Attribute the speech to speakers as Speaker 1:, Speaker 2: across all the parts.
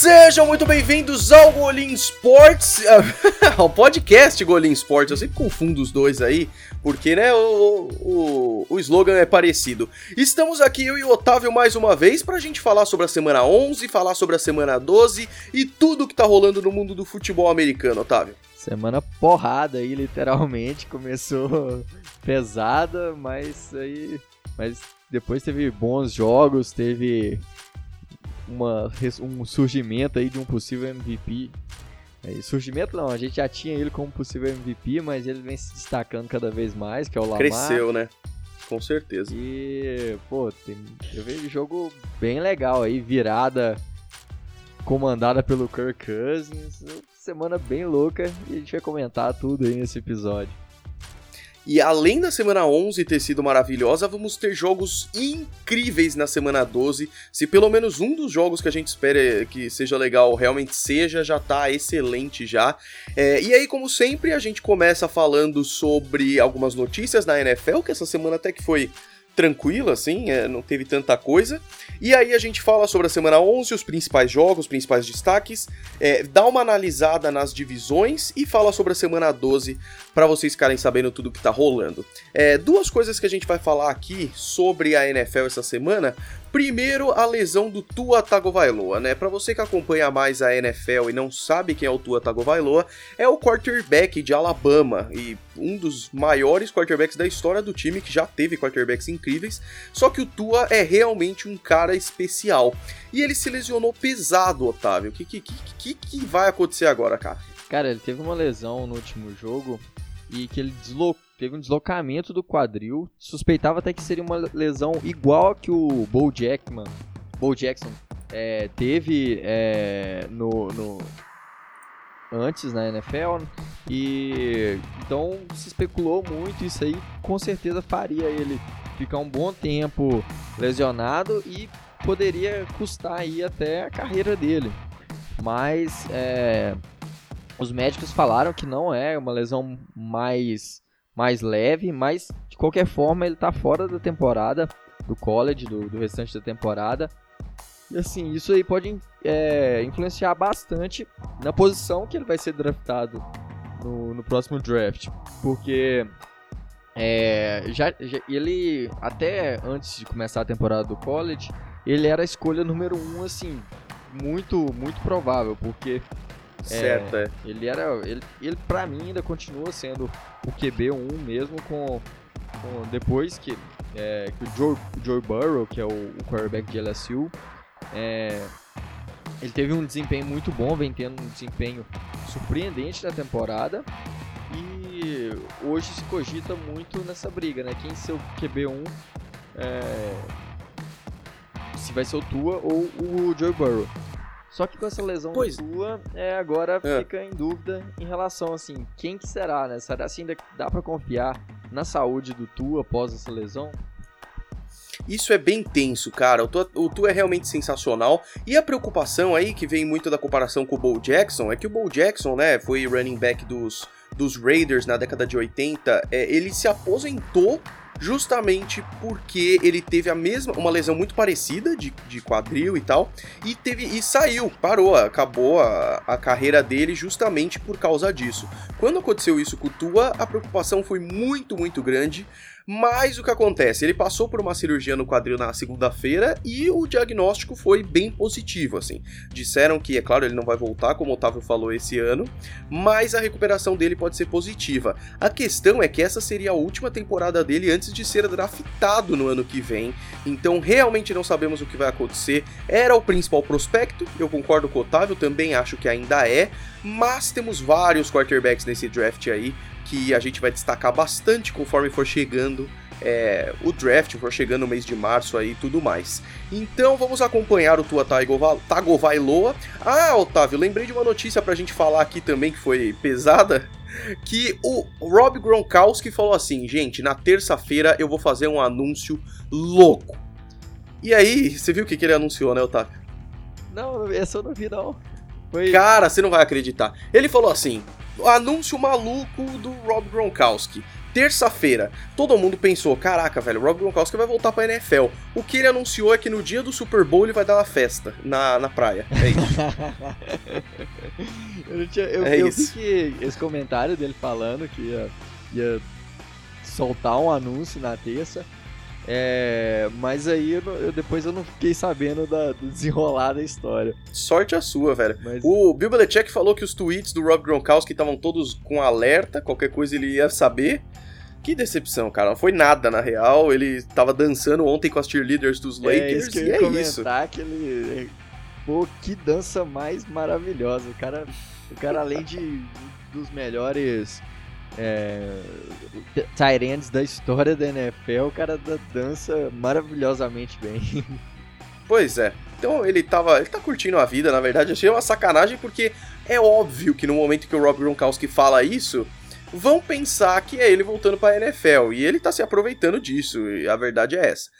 Speaker 1: Sejam muito bem-vindos ao Golim Sports, ao podcast Golim Sports. Eu sempre confundo os dois aí, porque né, o, o, o slogan é parecido. Estamos aqui, eu e o Otávio, mais uma vez, pra gente falar sobre a semana 11, falar sobre a semana 12 e tudo que tá rolando no mundo do futebol americano, Otávio.
Speaker 2: Semana porrada aí, literalmente. Começou pesada, mas aí. Mas depois teve bons jogos, teve uma, um surgimento aí de um possível MVP. É, surgimento não, a gente já tinha ele como possível MVP, mas ele vem se destacando cada vez mais, que é o Lamar.
Speaker 1: Cresceu, né? Com certeza.
Speaker 2: E, pô, tem, eu vejo jogo bem legal aí, virada comandada pelo Kirk Cousins. Semana bem louca e a gente vai comentar tudo aí nesse episódio.
Speaker 1: E além da semana 11 ter sido maravilhosa, vamos ter jogos incríveis na semana 12. Se pelo menos um dos jogos que a gente espera que seja legal realmente seja, já tá excelente já. É, e aí, como sempre, a gente começa falando sobre algumas notícias na NFL, que essa semana até que foi tranquila, assim, é, não teve tanta coisa. E aí a gente fala sobre a semana 11, os principais jogos, os principais destaques, é, dá uma analisada nas divisões e fala sobre a semana 12 para vocês ficarem sabendo tudo que tá rolando. É, duas coisas que a gente vai falar aqui sobre a NFL essa semana. Primeiro, a lesão do Tua Tagovailoa, né? Para você que acompanha mais a NFL e não sabe quem é o Tua Tagovailoa, é o quarterback de Alabama e um dos maiores quarterbacks da história do time que já teve quarterbacks incríveis. Só que o Tua é realmente um cara especial. E ele se lesionou pesado, Otávio. O que, que, que, que vai acontecer agora, cara?
Speaker 2: Cara, ele teve uma lesão no último jogo e que ele deslocou teve um deslocamento do quadril. Suspeitava até que seria uma lesão igual a que o Bo Jackman, Bo Jackson é, teve é, no, no, antes na NFL. E então se especulou muito isso aí. Com certeza faria ele ficar um bom tempo lesionado e poderia custar aí até a carreira dele. Mas é, os médicos falaram que não é uma lesão mais mais leve, mas de qualquer forma ele tá fora da temporada, do college, do, do restante da temporada. E assim, isso aí pode é, influenciar bastante na posição que ele vai ser draftado no, no próximo draft. Porque é, já, já, ele, até antes de começar a temporada do college, ele era a escolha número um, assim, muito, muito provável, porque
Speaker 1: Certo, é. é.
Speaker 2: Ele era. Ele, ele pra mim ainda continua sendo o QB1 mesmo com. com depois que, é, que o Joe, Joe Burrow, que é o, o quarterback de LSU, é, ele teve um desempenho muito bom, vem tendo um desempenho surpreendente na temporada. E hoje se cogita muito nessa briga, né? Quem ser o QB1 é, se vai ser o Tua ou o Joe Burrow. Só que com essa lesão pois. sua, é, agora é. fica em dúvida em relação, assim, quem que será, né? Será assim ainda dá para confiar na saúde do Tu após essa lesão?
Speaker 1: Isso é bem tenso, cara. O Tu, o tu é realmente sensacional. E a preocupação aí, que vem muito da comparação com o Bo Jackson, é que o Bo Jackson, né, foi running back dos, dos Raiders na década de 80. É, ele se aposentou justamente porque ele teve a mesma, uma lesão muito parecida de, de quadril e tal, e teve e saiu, parou, acabou a, a carreira dele justamente por causa disso. Quando aconteceu isso com o Tua, a preocupação foi muito, muito grande, mas o que acontece? Ele passou por uma cirurgia no quadril na segunda-feira e o diagnóstico foi bem positivo, assim. Disseram que, é claro, ele não vai voltar, como o Otávio falou esse ano, mas a recuperação dele pode ser positiva. A questão é que essa seria a última temporada dele antes de ser draftado no ano que vem, então realmente não sabemos o que vai acontecer. Era o principal prospecto, eu concordo com o Otávio, também acho que ainda é, mas temos vários quarterbacks nesse draft aí que a gente vai destacar bastante conforme for chegando é, o draft, for chegando no mês de março aí e tudo mais. Então vamos acompanhar o Tua Tagovailoa. Ah, Otávio, lembrei de uma notícia pra gente falar aqui também que foi pesada. Que o Rob Gronkowski falou assim: gente, na terça-feira eu vou fazer um anúncio louco. E aí, você viu o que, que ele anunciou, né, Otávio?
Speaker 2: Não, essa eu não vi, não.
Speaker 1: Foi... Cara, você não vai acreditar. Ele falou assim: anúncio maluco do Rob Gronkowski. Terça-feira, todo mundo pensou: caraca, velho, o Rob Gronkowski vai voltar pra NFL. O que ele anunciou é que no dia do Super Bowl ele vai dar uma festa na, na praia. É isso.
Speaker 2: eu tinha, eu, é eu isso. vi que esse comentário dele falando que ia, ia soltar um anúncio na terça. É, mas aí eu, eu, depois eu não fiquei sabendo da, do desenrolar da história.
Speaker 1: Sorte a sua, velho. Mas... O Bill Belichick falou que os tweets do Rob Gronkowski estavam todos com alerta, qualquer coisa ele ia saber. Que decepção, cara. Não foi nada, na real. Ele tava dançando ontem com as cheerleaders dos é, Lakers. É isso que eu ia é
Speaker 2: isso. que ele... Pô, que dança mais maravilhosa. O cara, o cara além de dos melhores é, tight da história da NFL, o cara dança maravilhosamente bem.
Speaker 1: Pois é. Então ele tava. Ele tá curtindo a vida, na verdade. Achei uma sacanagem porque é óbvio que no momento que o Rob Gronkowski fala isso, vão pensar que é ele voltando pra NFL. E ele tá se aproveitando disso. E a verdade é essa.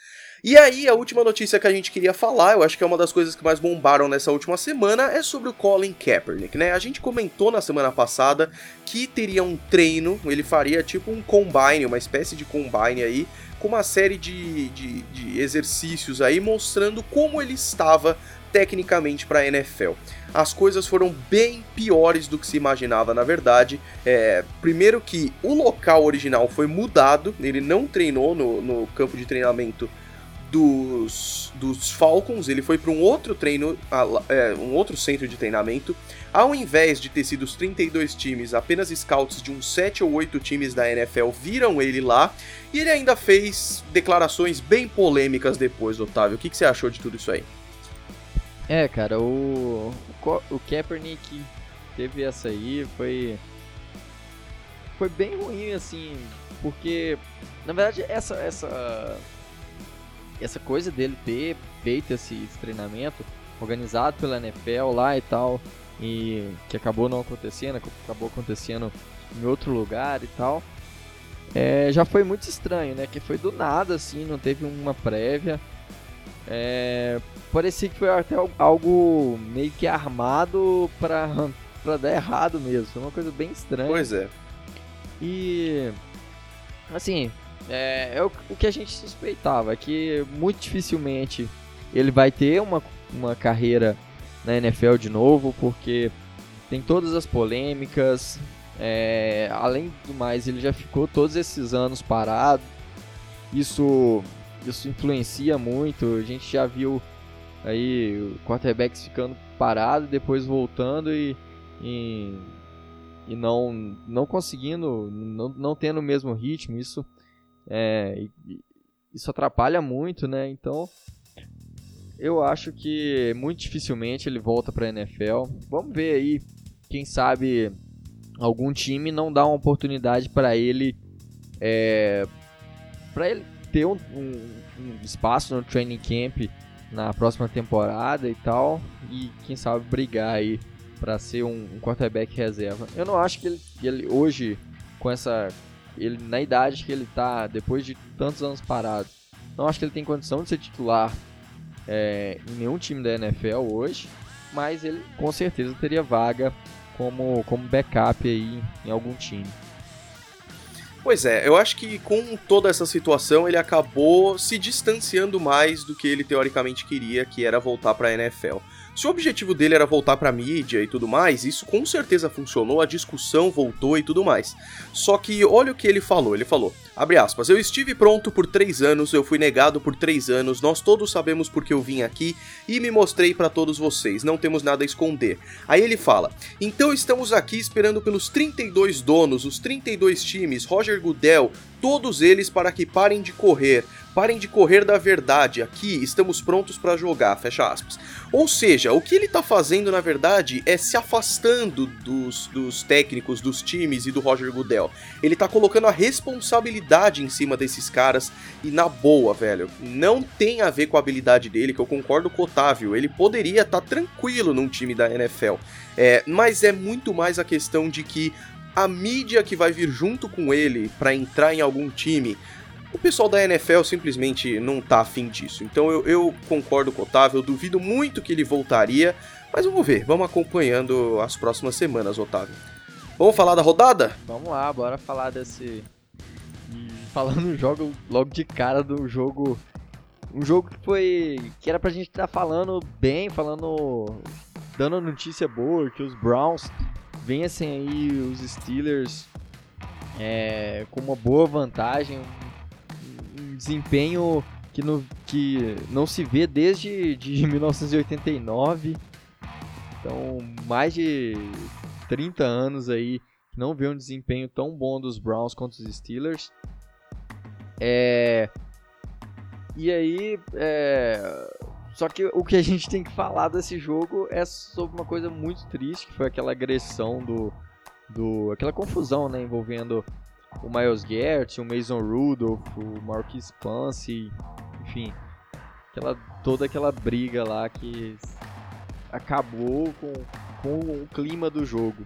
Speaker 1: E aí, a última notícia que a gente queria falar, eu acho que é uma das coisas que mais bombaram nessa última semana, é sobre o Colin Kaepernick, né? A gente comentou na semana passada que teria um treino, ele faria tipo um combine, uma espécie de combine aí, com uma série de, de, de exercícios aí mostrando como ele estava tecnicamente para a NFL. As coisas foram bem piores do que se imaginava, na verdade. É, primeiro que o local original foi mudado, ele não treinou no, no campo de treinamento dos, dos Falcons, ele foi para um outro treino, é, um outro centro de treinamento. Ao invés de ter sido os 32 times, apenas scouts de uns 7 ou 8 times da NFL viram ele lá. E ele ainda fez declarações bem polêmicas depois, Otávio. O que, que você achou de tudo isso aí?
Speaker 2: É, cara, o, o Kaepernick teve essa aí, foi. Foi bem ruim, assim, porque, na verdade, essa, essa essa coisa dele ter feito esse, esse treinamento organizado pela NFL lá e tal, e que acabou não acontecendo, acabou acontecendo em outro lugar e tal, é, já foi muito estranho, né? Que foi do nada, assim, não teve uma prévia. É, parecia que foi até algo meio que armado pra, pra dar errado mesmo. Foi uma coisa bem estranha.
Speaker 1: Pois é.
Speaker 2: E. Assim, é, é o, o, que a gente suspeitava, que muito dificilmente ele vai ter uma, uma carreira na NFL de novo, porque tem todas as polêmicas. É, além do mais, ele já ficou todos esses anos parado. Isso, isso influencia muito. A gente já viu aí quarterbacks ficando parado, depois voltando e, e, e não, não conseguindo, não, não tendo o mesmo ritmo. Isso é, isso atrapalha muito, né? Então, eu acho que muito dificilmente ele volta para a NFL. Vamos ver aí, quem sabe algum time não dá uma oportunidade para ele, é, para ele ter um, um, um, espaço no training camp na próxima temporada e tal, e quem sabe brigar aí para ser um, um quarterback reserva. Eu não acho que ele, ele hoje com essa ele na idade que ele tá, depois de tantos anos parado, não acho que ele tem condição de ser titular é, em nenhum time da NFL hoje, mas ele com certeza teria vaga como, como backup aí em algum time.
Speaker 1: Pois é, eu acho que com toda essa situação ele acabou se distanciando mais do que ele teoricamente queria, que era voltar para a NFL. Se o objetivo dele era voltar pra mídia e tudo mais, isso com certeza funcionou, a discussão voltou e tudo mais. Só que olha o que ele falou: ele falou, abre aspas, eu estive pronto por três anos, eu fui negado por três anos, nós todos sabemos porque eu vim aqui e me mostrei para todos vocês, não temos nada a esconder. Aí ele fala, então estamos aqui esperando pelos 32 donos, os 32 times, Roger Goodell, todos eles para que parem de correr. Parem de correr da verdade. Aqui estamos prontos para jogar. Fecha aspas. Ou seja, o que ele tá fazendo, na verdade, é se afastando dos, dos técnicos, dos times e do Roger Goodell. Ele tá colocando a responsabilidade em cima desses caras. E na boa, velho, não tem a ver com a habilidade dele, que eu concordo com o Otávio. Ele poderia estar tá tranquilo num time da NFL. É, mas é muito mais a questão de que a mídia que vai vir junto com ele para entrar em algum time o pessoal da NFL simplesmente não tá afim disso. Então eu, eu concordo com o Otávio, eu duvido muito que ele voltaria, mas vamos ver, vamos acompanhando as próximas semanas, Otávio. Vamos falar da rodada?
Speaker 2: Vamos lá, bora falar desse, falando jogo logo de cara do jogo. Um jogo que foi. que era pra gente estar tá falando bem, falando. dando notícia boa, que os Browns vencem aí os Steelers é, com uma boa vantagem, um, um desempenho que, no, que não se vê desde de 1989. Então, mais de 30 anos aí não vê um desempenho tão bom dos Browns contra os Steelers. É... E aí, é... só que o que a gente tem que falar desse jogo é sobre uma coisa muito triste, que foi aquela agressão do, do aquela confusão, né, envolvendo o Miles Garrett, o Mason Rudolph, o Marquis Pance, enfim, aquela toda aquela briga lá que acabou com, com o clima do jogo.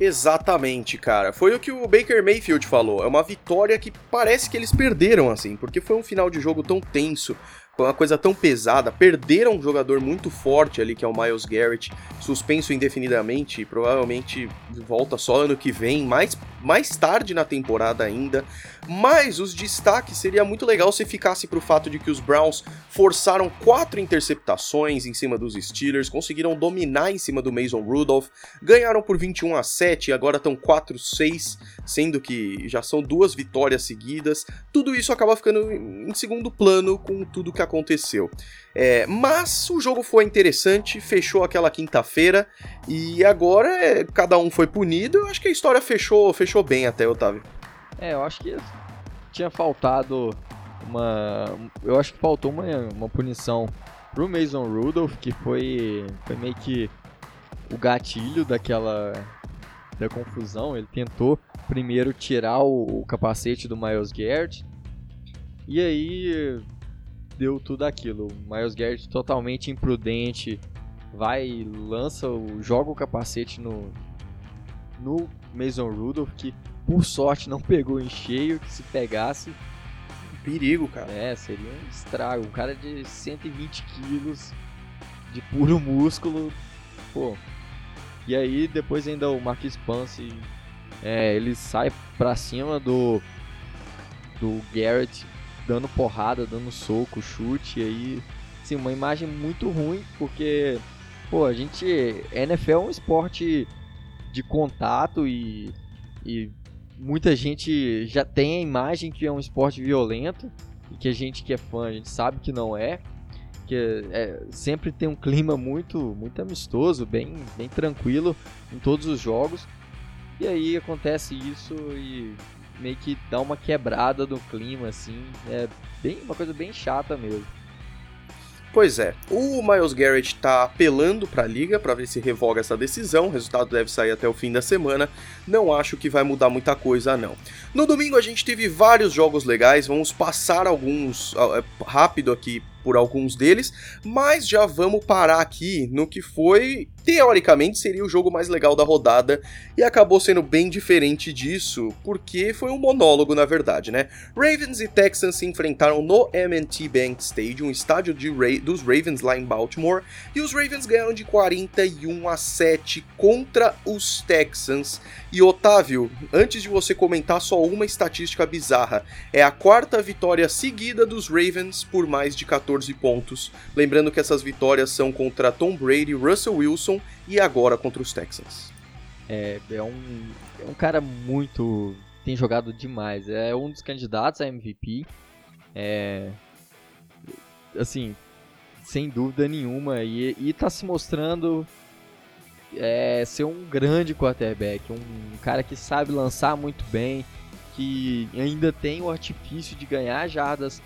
Speaker 1: Exatamente, cara. Foi o que o Baker Mayfield falou. É uma vitória que parece que eles perderam, assim, porque foi um final de jogo tão tenso, uma coisa tão pesada. Perderam um jogador muito forte ali, que é o Miles Garrett, suspenso indefinidamente, provavelmente volta só ano que vem, mais, mais tarde na temporada ainda. Mas os destaques seria muito legal se ficasse pro fato de que os Browns forçaram quatro interceptações em cima dos Steelers, conseguiram dominar em cima do Mason Rudolph, ganharam por 21 a 7 e agora estão 4-6, sendo que já são duas vitórias seguidas. Tudo isso acaba ficando em segundo plano com tudo que aconteceu. É, mas o jogo foi interessante, fechou aquela quinta-feira e agora é, cada um foi punido. Eu acho que a história fechou, fechou bem até, Otávio.
Speaker 2: É, eu acho que tinha faltado uma. Eu acho que faltou uma, uma punição pro Mason Rudolph, que foi, foi meio que o gatilho daquela da confusão. Ele tentou primeiro tirar o, o capacete do Miles Garrett. E aí deu tudo aquilo. O Miles Garrett totalmente imprudente, vai lança joga o capacete no no Mason Rudolph que por sorte não pegou em cheio, que se pegasse.
Speaker 1: Perigo, cara.
Speaker 2: É, seria um estrago. Um cara de 120 quilos de puro músculo. Pô. E aí depois ainda o Marquis Pance. É, ele sai pra cima do. Do Garrett dando porrada, dando soco, chute, e aí, assim, uma imagem muito ruim, porque, pô, a gente, NFL é um esporte de contato e, e muita gente já tem a imagem que é um esporte violento e que a gente que é fã, a gente sabe que não é. Que é, sempre tem um clima muito, muito amistoso, bem, bem tranquilo em todos os jogos. E aí acontece isso e meio que dá uma quebrada do clima, assim. É bem, uma coisa bem chata mesmo.
Speaker 1: Pois é, o Miles Garrett tá apelando para a liga para ver se revoga essa decisão. O resultado deve sair até o fim da semana. Não acho que vai mudar muita coisa não. No domingo a gente teve vários jogos legais, vamos passar alguns uh, rápido aqui por alguns deles, mas já vamos parar aqui no que foi, teoricamente, seria o jogo mais legal da rodada e acabou sendo bem diferente disso, porque foi um monólogo na verdade, né? Ravens e Texans se enfrentaram no M&T Bank Stadium, estádio Ra dos Ravens lá em Baltimore, e os Ravens ganharam de 41 a 7 contra os Texans. E Otávio, antes de você comentar só uma estatística bizarra, é a quarta vitória seguida dos Ravens por mais de 14 14 pontos. Lembrando que essas vitórias são contra Tom Brady, Russell Wilson e agora contra os Texans.
Speaker 2: É, é um, é um cara muito. tem jogado demais. É um dos candidatos a MVP. É. Assim, sem dúvida nenhuma. E, e tá se mostrando é, ser um grande quarterback. Um cara que sabe lançar muito bem. Que ainda tem o artifício de ganhar jardas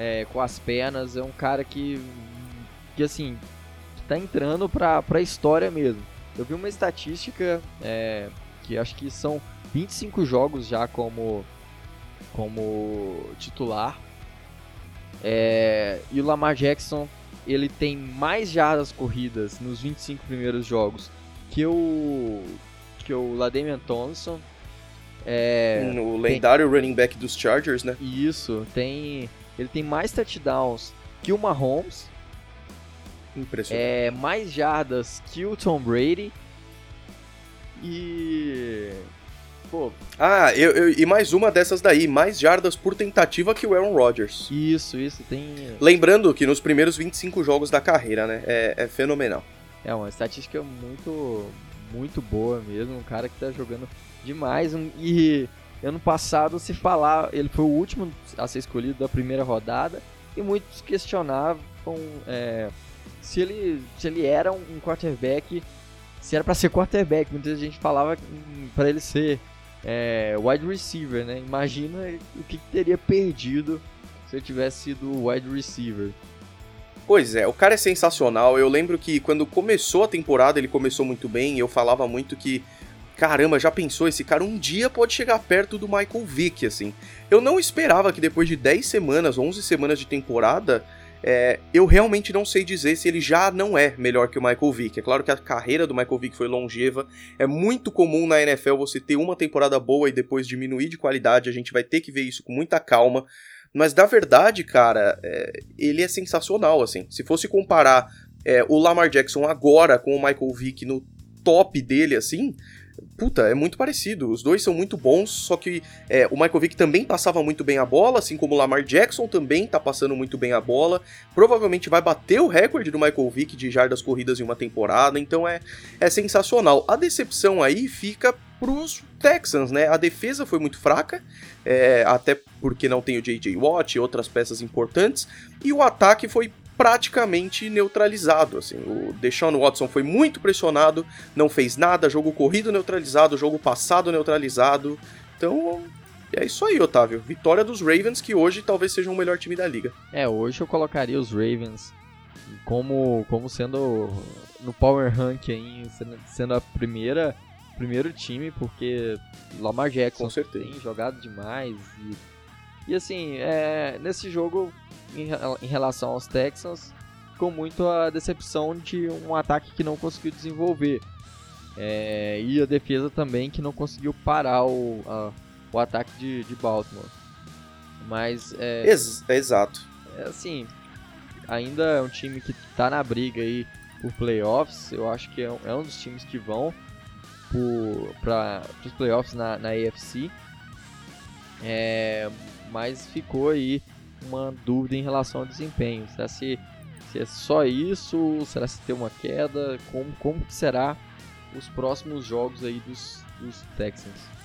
Speaker 2: é, com as pernas. É um cara que, que assim, tá entrando pra, pra história mesmo. Eu vi uma estatística é, que acho que são 25 jogos já como, como titular. É, e o Lamar Jackson ele tem mais jardas corridas nos 25 primeiros jogos que o que o Ladamian Thompson.
Speaker 1: É, o lendário tem, running back dos Chargers, né?
Speaker 2: Isso, tem ele tem mais touchdowns que o Mahomes.
Speaker 1: Impressionante.
Speaker 2: É, mais jardas que o Tom Brady. E. pô.
Speaker 1: Ah, eu, eu, e mais uma dessas daí, mais jardas por tentativa que o Aaron Rodgers.
Speaker 2: Isso, isso, tem.
Speaker 1: Lembrando que nos primeiros 25 jogos da carreira, né? É, é fenomenal.
Speaker 2: É uma estatística muito, muito boa mesmo. Um cara que tá jogando demais. Um, e ano passado se falar, ele foi o último a ser escolhido da primeira rodada. E muitos questionavam é, se, ele, se ele era um quarterback, se era para ser quarterback. Muita gente falava para ele ser é, wide receiver, né? Imagina o que, que teria perdido se ele tivesse sido wide receiver.
Speaker 1: Pois é, o cara é sensacional. Eu lembro que quando começou a temporada, ele começou muito bem. eu falava muito que, caramba, já pensou, esse cara um dia pode chegar perto do Michael Vick, assim. Eu não esperava que depois de 10 semanas, 11 semanas de temporada, é, eu realmente não sei dizer se ele já não é melhor que o Michael Vick. É claro que a carreira do Michael Vick foi longeva. É muito comum na NFL você ter uma temporada boa e depois diminuir de qualidade. A gente vai ter que ver isso com muita calma. Mas na verdade, cara, é, ele é sensacional, assim. Se fosse comparar é, o Lamar Jackson agora com o Michael Vick no top dele, assim, puta, é muito parecido. Os dois são muito bons, só que é, o Michael Vick também passava muito bem a bola, assim como o Lamar Jackson também tá passando muito bem a bola. Provavelmente vai bater o recorde do Michael Vick de jardas corridas em uma temporada, então é, é sensacional. A decepção aí fica pros Texans, né? A defesa foi muito fraca, é, até porque não tem o J.J. Watt e outras peças importantes, e o ataque foi praticamente neutralizado. Assim, o Deshaun Watson foi muito pressionado, não fez nada, jogo corrido neutralizado, jogo passado neutralizado. Então, é isso aí, Otávio. Vitória dos Ravens, que hoje talvez seja o melhor time da liga.
Speaker 2: É, hoje eu colocaria os Ravens como, como sendo no Power sendo, sendo a primeira primeiro time, porque Lamar Jackson tem jogado demais. E, e assim, é, nesse jogo, em, em relação aos Texans, ficou muito a decepção de um ataque que não conseguiu desenvolver. É, e a defesa também que não conseguiu parar o, a, o ataque de, de Baltimore. Mas é,
Speaker 1: Ex exato.
Speaker 2: É, assim, ainda é um time que está na briga aí por playoffs. Eu acho que é um, é um dos times que vão para os playoffs na, na AFC. É, mas ficou aí uma dúvida em relação ao desempenho. Será se, se é só isso? Será se tem uma queda? Como, como será os próximos jogos aí dos, dos Texans?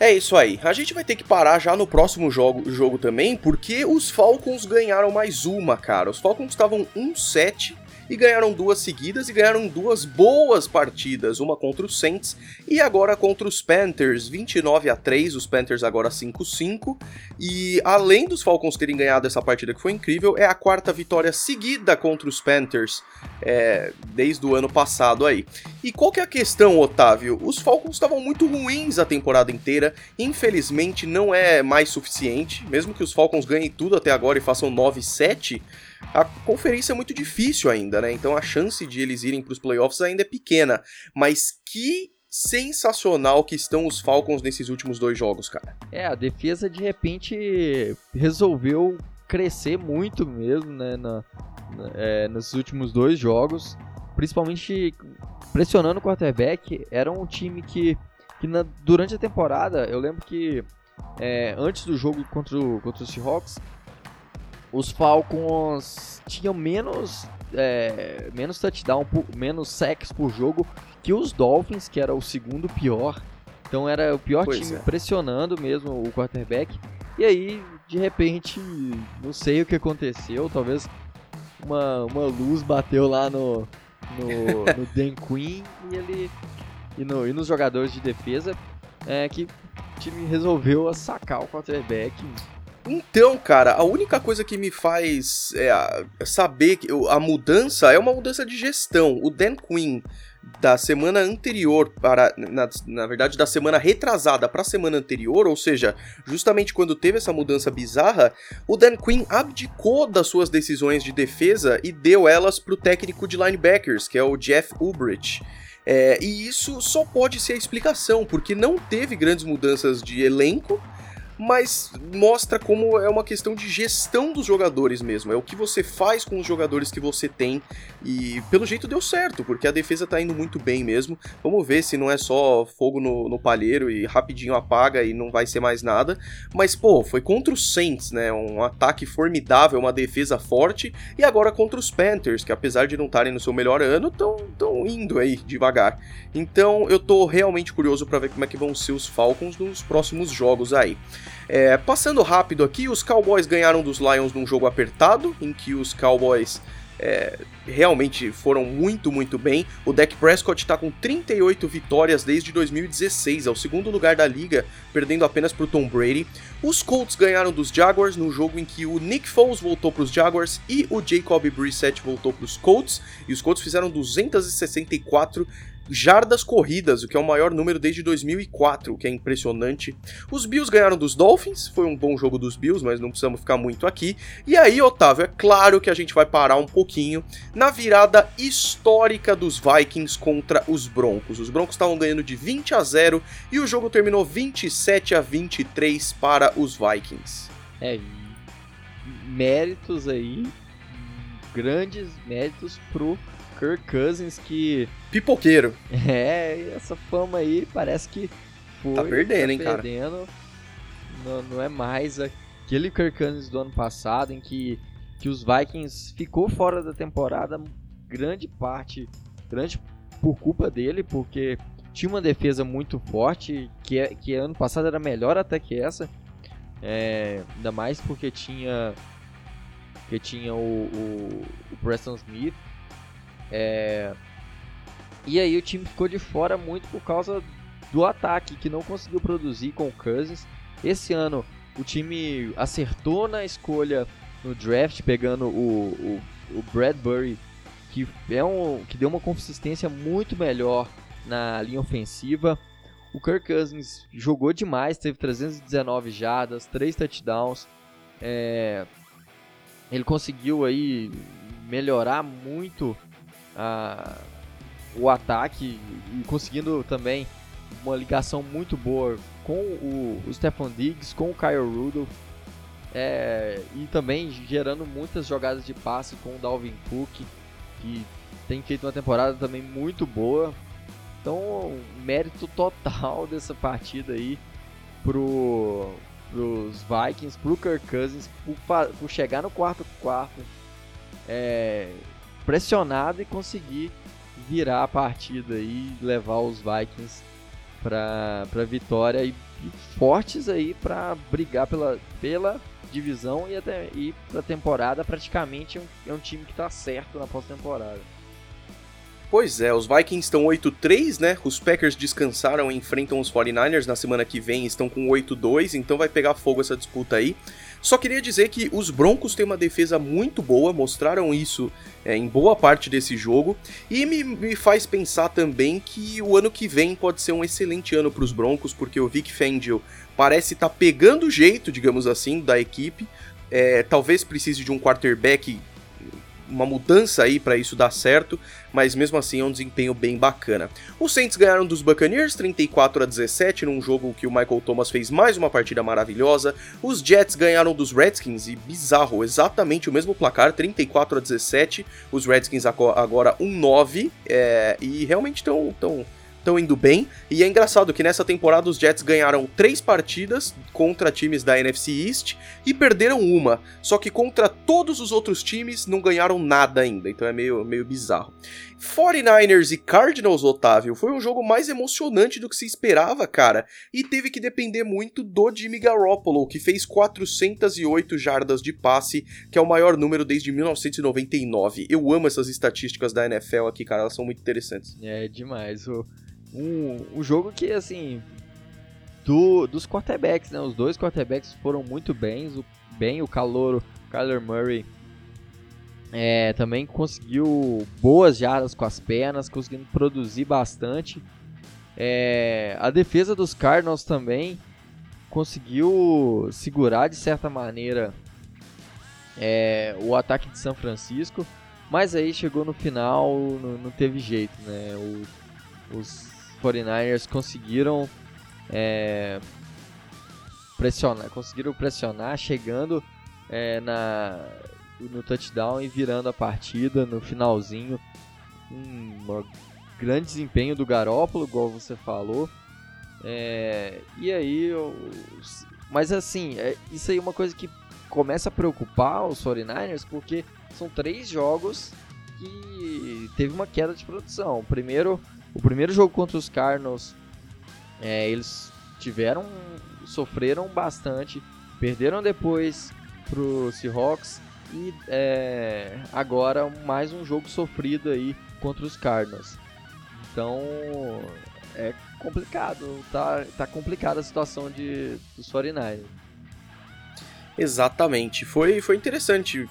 Speaker 1: É isso aí. A gente vai ter que parar já no próximo jogo, jogo também, porque os Falcons ganharam mais uma, cara. Os Falcons estavam 1-7 e ganharam duas seguidas e ganharam duas boas partidas, uma contra os Saints e agora contra os Panthers, 29 a 3, os Panthers agora 5-5. E além dos Falcons terem ganhado essa partida que foi incrível, é a quarta vitória seguida contra os Panthers é, desde o ano passado aí. E qual que é a questão, Otávio? Os Falcons estavam muito ruins a temporada inteira, infelizmente não é mais suficiente, mesmo que os Falcons ganhem tudo até agora e façam 9-7 a conferência é muito difícil ainda, né? Então a chance de eles irem para os playoffs ainda é pequena. Mas que sensacional que estão os Falcons nesses últimos dois jogos, cara.
Speaker 2: É, a defesa de repente resolveu crescer muito mesmo, né? Na, na, é, nos últimos dois jogos. Principalmente pressionando o quarterback. Era um time que, que na, durante a temporada, eu lembro que é, antes do jogo contra, o, contra os Seahawks, os Falcons tinham menos é, menos touchdown, por, menos sacks por jogo que os Dolphins, que era o segundo pior. Então era o pior pois time é. pressionando mesmo o quarterback. E aí, de repente, não sei o que aconteceu, talvez uma, uma luz bateu lá no, no, no Dan Quinn e ele e, no, e nos jogadores de defesa é, que o time resolveu sacar o quarterback
Speaker 1: então, cara, a única coisa que me faz é, saber que a mudança é uma mudança de gestão. O Dan Quinn da semana anterior para na, na verdade da semana retrasada para a semana anterior, ou seja, justamente quando teve essa mudança bizarra, o Dan Quinn abdicou das suas decisões de defesa e deu elas para o técnico de linebackers, que é o Jeff Ulbrich. É, e isso só pode ser a explicação, porque não teve grandes mudanças de elenco mas mostra como é uma questão de gestão dos jogadores mesmo. É o que você faz com os jogadores que você tem. E pelo jeito deu certo, porque a defesa tá indo muito bem mesmo. Vamos ver se não é só fogo no, no palheiro e rapidinho apaga e não vai ser mais nada. Mas, pô, foi contra os Saints, né? Um ataque formidável, uma defesa forte. E agora contra os Panthers, que apesar de não estarem no seu melhor ano, estão indo aí devagar. Então eu tô realmente curioso para ver como é que vão ser os Falcons nos próximos jogos aí. É, passando rápido aqui, os Cowboys ganharam dos Lions num jogo apertado, em que os Cowboys é, realmente foram muito, muito bem. O Dak Prescott está com 38 vitórias desde 2016, é o segundo lugar da liga, perdendo apenas para o Tom Brady. Os Colts ganharam dos Jaguars no jogo em que o Nick Foles voltou para os Jaguars e o Jacob Brissett voltou para os Colts, e os Colts fizeram 264 jardas corridas, o que é o maior número desde 2004, o que é impressionante. Os Bills ganharam dos Dolphins, foi um bom jogo dos Bills, mas não precisamos ficar muito aqui. E aí, Otávio, é claro que a gente vai parar um pouquinho na virada histórica dos Vikings contra os Broncos. Os Broncos estavam ganhando de 20 a 0 e o jogo terminou 27 a 23 para os Vikings.
Speaker 2: É, méritos aí, grandes méritos pro Kirk Cousins que.
Speaker 1: Pipoqueiro.
Speaker 2: É, essa fama aí parece que foi.
Speaker 1: Tá perdendo, tá hein, perdendo. cara?
Speaker 2: Não, não é mais aquele Kirk Cousins do ano passado em que, que os Vikings ficou fora da temporada grande parte, grande por culpa dele, porque tinha uma defesa muito forte, que, é, que ano passado era melhor até que essa. É, ainda mais porque tinha que tinha o, o, o Preston Smith é... E aí o time ficou de fora muito por causa do ataque, que não conseguiu produzir com o Cousins. Esse ano o time acertou na escolha no draft, pegando o, o, o Bradbury, que, é um, que deu uma consistência muito melhor na linha ofensiva. O Kirk Cousins jogou demais, teve 319 jardas, 3 touchdowns. É, ele conseguiu aí melhorar muito o ataque e conseguindo também uma ligação muito boa com o, o Stephon Diggs, com o Kyle Rudolph. É, e também gerando muitas jogadas de passe com o Dalvin Cook, que tem feito uma temporada também muito boa. Então, mérito total dessa partida aí pro, pros Vikings, pro Kirk Cousins, por, por chegar no quarto quarto é, pressionado e conseguir virar a partida e levar os Vikings para para vitória e, e, fortes aí para brigar pela, pela divisão e até ir para temporada praticamente é um, é um time que está certo na pós-temporada.
Speaker 1: Pois é, os Vikings estão 8-3, né? Os Packers descansaram e enfrentam os 49ers na semana que vem, estão com 8-2, então vai pegar fogo essa disputa aí. Só queria dizer que os Broncos têm uma defesa muito boa, mostraram isso é, em boa parte desse jogo, e me, me, faz pensar também que o ano que vem pode ser um excelente ano para os Broncos, porque o Vic Fangio parece estar tá pegando o jeito, digamos assim, da equipe. É, talvez precise de um quarterback uma mudança aí para isso dar certo, mas mesmo assim é um desempenho bem bacana. Os Saints ganharam dos Buccaneers 34 a 17 num jogo que o Michael Thomas fez mais uma partida maravilhosa. Os Jets ganharam dos Redskins e bizarro, exatamente o mesmo placar, 34 a 17. Os Redskins agora 1-9 é, e realmente estão tão, estão indo bem. E é engraçado que nessa temporada os Jets ganharam três partidas contra times da NFC East e perderam uma. Só que contra todos os outros times não ganharam nada ainda. Então é meio, meio bizarro. 49ers e Cardinals, Otávio, foi um jogo mais emocionante do que se esperava, cara. E teve que depender muito do Jimmy Garoppolo, que fez 408 jardas de passe, que é o maior número desde 1999. Eu amo essas estatísticas da NFL aqui, cara, elas são muito interessantes.
Speaker 2: É demais. O um, um jogo que, assim, do, dos quarterbacks, né? Os dois quarterbacks foram muito bem. O, bem, o calouro Kyler Murray é, também conseguiu boas jardas com as pernas, conseguindo produzir bastante. É, a defesa dos Cardinals também conseguiu segurar de certa maneira é, o ataque de São Francisco, mas aí chegou no final, não, não teve jeito, né? O, os 49ers conseguiram é, pressionar, conseguiram pressionar, chegando é, na, no touchdown e virando a partida no finalzinho. Um grande desempenho do Garópolo, igual você falou. É, e aí, mas assim, é, isso aí é uma coisa que começa a preocupar os 49ers, porque são três jogos que teve uma queda de produção. Primeiro, o primeiro jogo contra os Cardinals, é, eles tiveram, sofreram bastante, perderam depois pro Seahawks e é, agora mais um jogo sofrido aí contra os Cardinals. Então é complicado, tá, tá complicada a situação de, dos 49ers.
Speaker 1: Exatamente. Foi, foi interessante.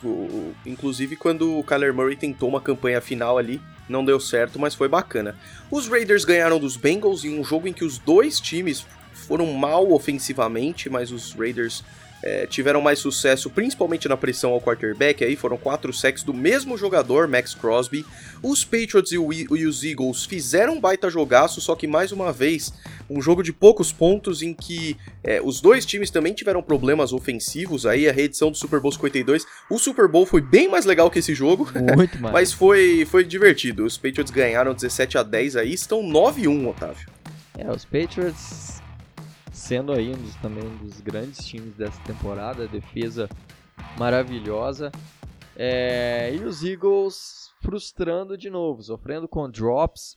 Speaker 1: Inclusive quando o Kyler Murray tentou uma campanha final ali, não deu certo, mas foi bacana. Os Raiders ganharam dos Bengals em um jogo em que os dois times foram mal ofensivamente, mas os Raiders é, tiveram mais sucesso, principalmente na pressão ao quarterback. Aí foram quatro sacks do mesmo jogador, Max Crosby. Os Patriots e, o, e os Eagles fizeram um baita jogaço, só que mais uma vez, um jogo de poucos pontos em que é, os dois times também tiveram problemas ofensivos. Aí a reedição do Super Bowl 52. O Super Bowl foi bem mais legal que esse jogo, mas foi, foi divertido. Os Patriots ganharam 17 a 10 aí, estão 9-1, Otávio.
Speaker 2: É, os Patriots sendo aí um dos, também um dos grandes times dessa temporada, defesa maravilhosa. É, e os Eagles frustrando de novo, sofrendo com drops.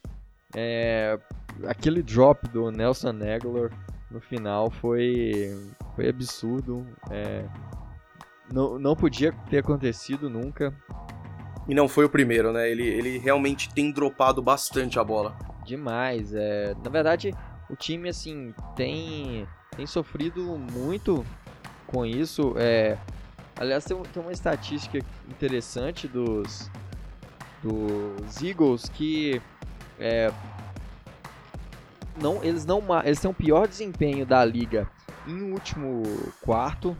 Speaker 2: É, aquele drop do Nelson Aguilar no final foi, foi absurdo. É, não, não podia ter acontecido nunca.
Speaker 1: E não foi o primeiro, né? Ele, ele realmente tem dropado bastante a bola.
Speaker 2: Demais. É, na verdade, o time assim tem tem sofrido muito com isso. É, aliás, tem, tem uma estatística interessante dos dos Eagles que é, não eles não eles têm o pior desempenho da liga em último quarto.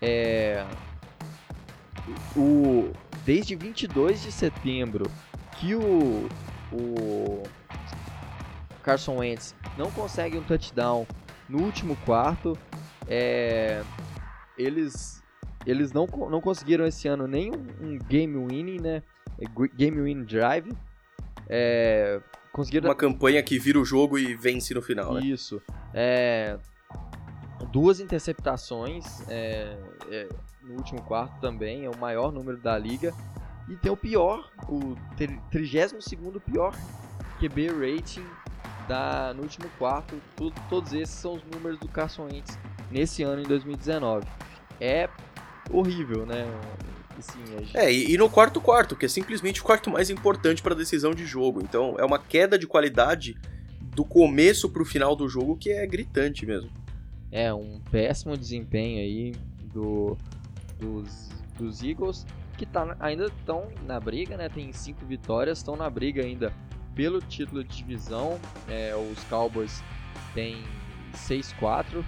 Speaker 2: É, o desde 22 de setembro que o o Carson Wentz não consegue um touchdown no último quarto. É, eles eles não, não conseguiram esse ano nem um, game winning, né? É, game winning drive. É, conseguiram
Speaker 1: uma campanha que vira o jogo e vence no final,
Speaker 2: né? Isso. É, duas interceptações é, é, no último quarto também, é o maior número da liga. E tem o pior, o 32 segundo pior QB rating da, no último quarto. Tudo, todos esses são os números do Carson Wentz nesse ano, em 2019. É horrível, né?
Speaker 1: Assim, gente... É, e, e, no quarto quarto, que é simplesmente o quarto mais importante para a decisão de jogo. Então é uma queda de qualidade do começo para o final do jogo que é gritante mesmo.
Speaker 2: É, um péssimo desempenho aí do, dos, dos Eagles, que tá, ainda estão na briga, né? Tem cinco vitórias, estão na briga ainda pelo título de divisão. É, os Cowboys têm 6-4.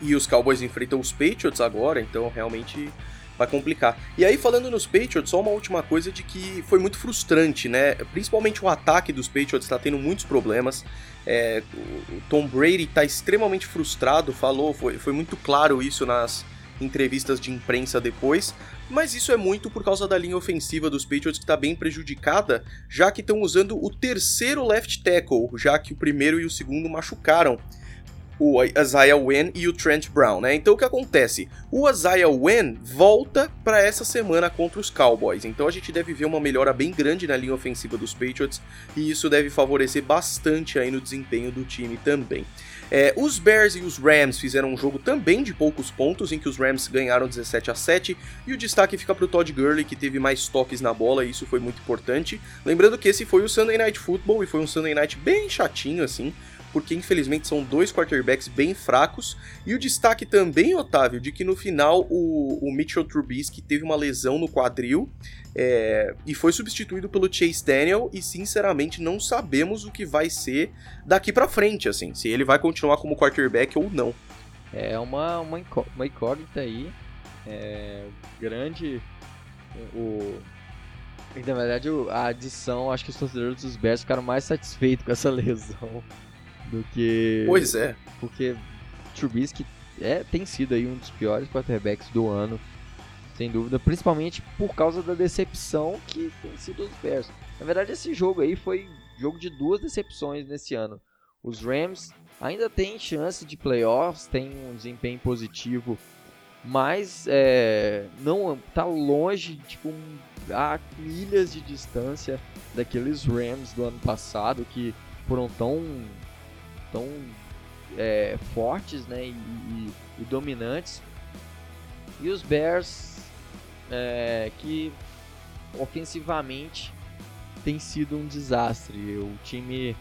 Speaker 1: E os Cowboys enfrentam os Patriots agora, então realmente vai complicar. E aí, falando nos Patriots, só uma última coisa de que foi muito frustrante, né? Principalmente o ataque dos Patriots está tendo muitos problemas. É, o Tom Brady está extremamente frustrado, falou, foi, foi muito claro isso nas entrevistas de imprensa depois mas isso é muito por causa da linha ofensiva dos Patriots que está bem prejudicada, já que estão usando o terceiro left tackle, já que o primeiro e o segundo machucaram o Isaiah Wen e o Trent Brown, né? Então o que acontece? O Isaiah Wen volta para essa semana contra os Cowboys. Então a gente deve ver uma melhora bem grande na linha ofensiva dos Patriots e isso deve favorecer bastante aí no desempenho do time também. É, os Bears e os Rams fizeram um jogo também de poucos pontos, em que os Rams ganharam 17 a 7 e o destaque fica para o Todd Gurley, que teve mais toques na bola, e isso foi muito importante. Lembrando que esse foi o Sunday Night Football e foi um Sunday Night bem chatinho assim, porque infelizmente são dois quarterbacks bem fracos. E o destaque também, Otávio, de que no final o, o Mitchell Trubisky teve uma lesão no quadril é, e foi substituído pelo Chase Daniel. E sinceramente não sabemos o que vai ser daqui para frente, assim, se ele vai continuar como quarterback ou não.
Speaker 2: É uma, uma, uma incógnita aí. É, grande. O, na verdade, a adição, acho que os torcedores dos Bears ficaram mais satisfeitos com essa lesão do que.
Speaker 1: Pois é.
Speaker 2: Porque Trubisky é, tem sido aí um dos piores quarterbacks do ano, sem dúvida, principalmente por causa da decepção que tem sido os Bears. Na verdade, esse jogo aí foi jogo de duas decepções nesse ano. Os Rams ainda têm chance de playoffs, tem um desempenho positivo, mas é, não tá longe, tipo, a milhas de distância daqueles Rams do ano passado que foram tão, tão é, fortes né, e, e, e, dominantes. E os Bears, é, que ofensivamente tem sido um desastre. O time